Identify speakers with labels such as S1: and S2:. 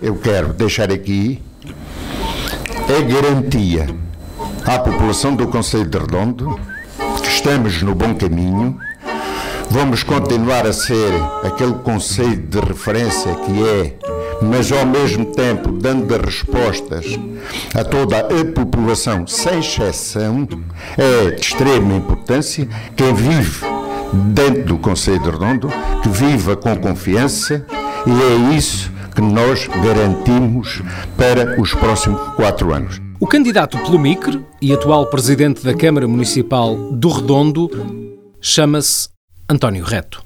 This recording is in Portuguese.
S1: Eu quero deixar aqui a garantia à população do Conselho de Redondo que estamos no bom caminho. Vamos continuar a ser aquele conselho de referência que é, mas ao mesmo tempo dando respostas a toda a população, sem exceção, é de extrema importância. Quem vive dentro do Conselho de Redondo, que viva com confiança, e é isso que nós garantimos para os próximos quatro anos.
S2: O candidato pelo MICRE e atual presidente da Câmara Municipal do Redondo chama-se António Reto.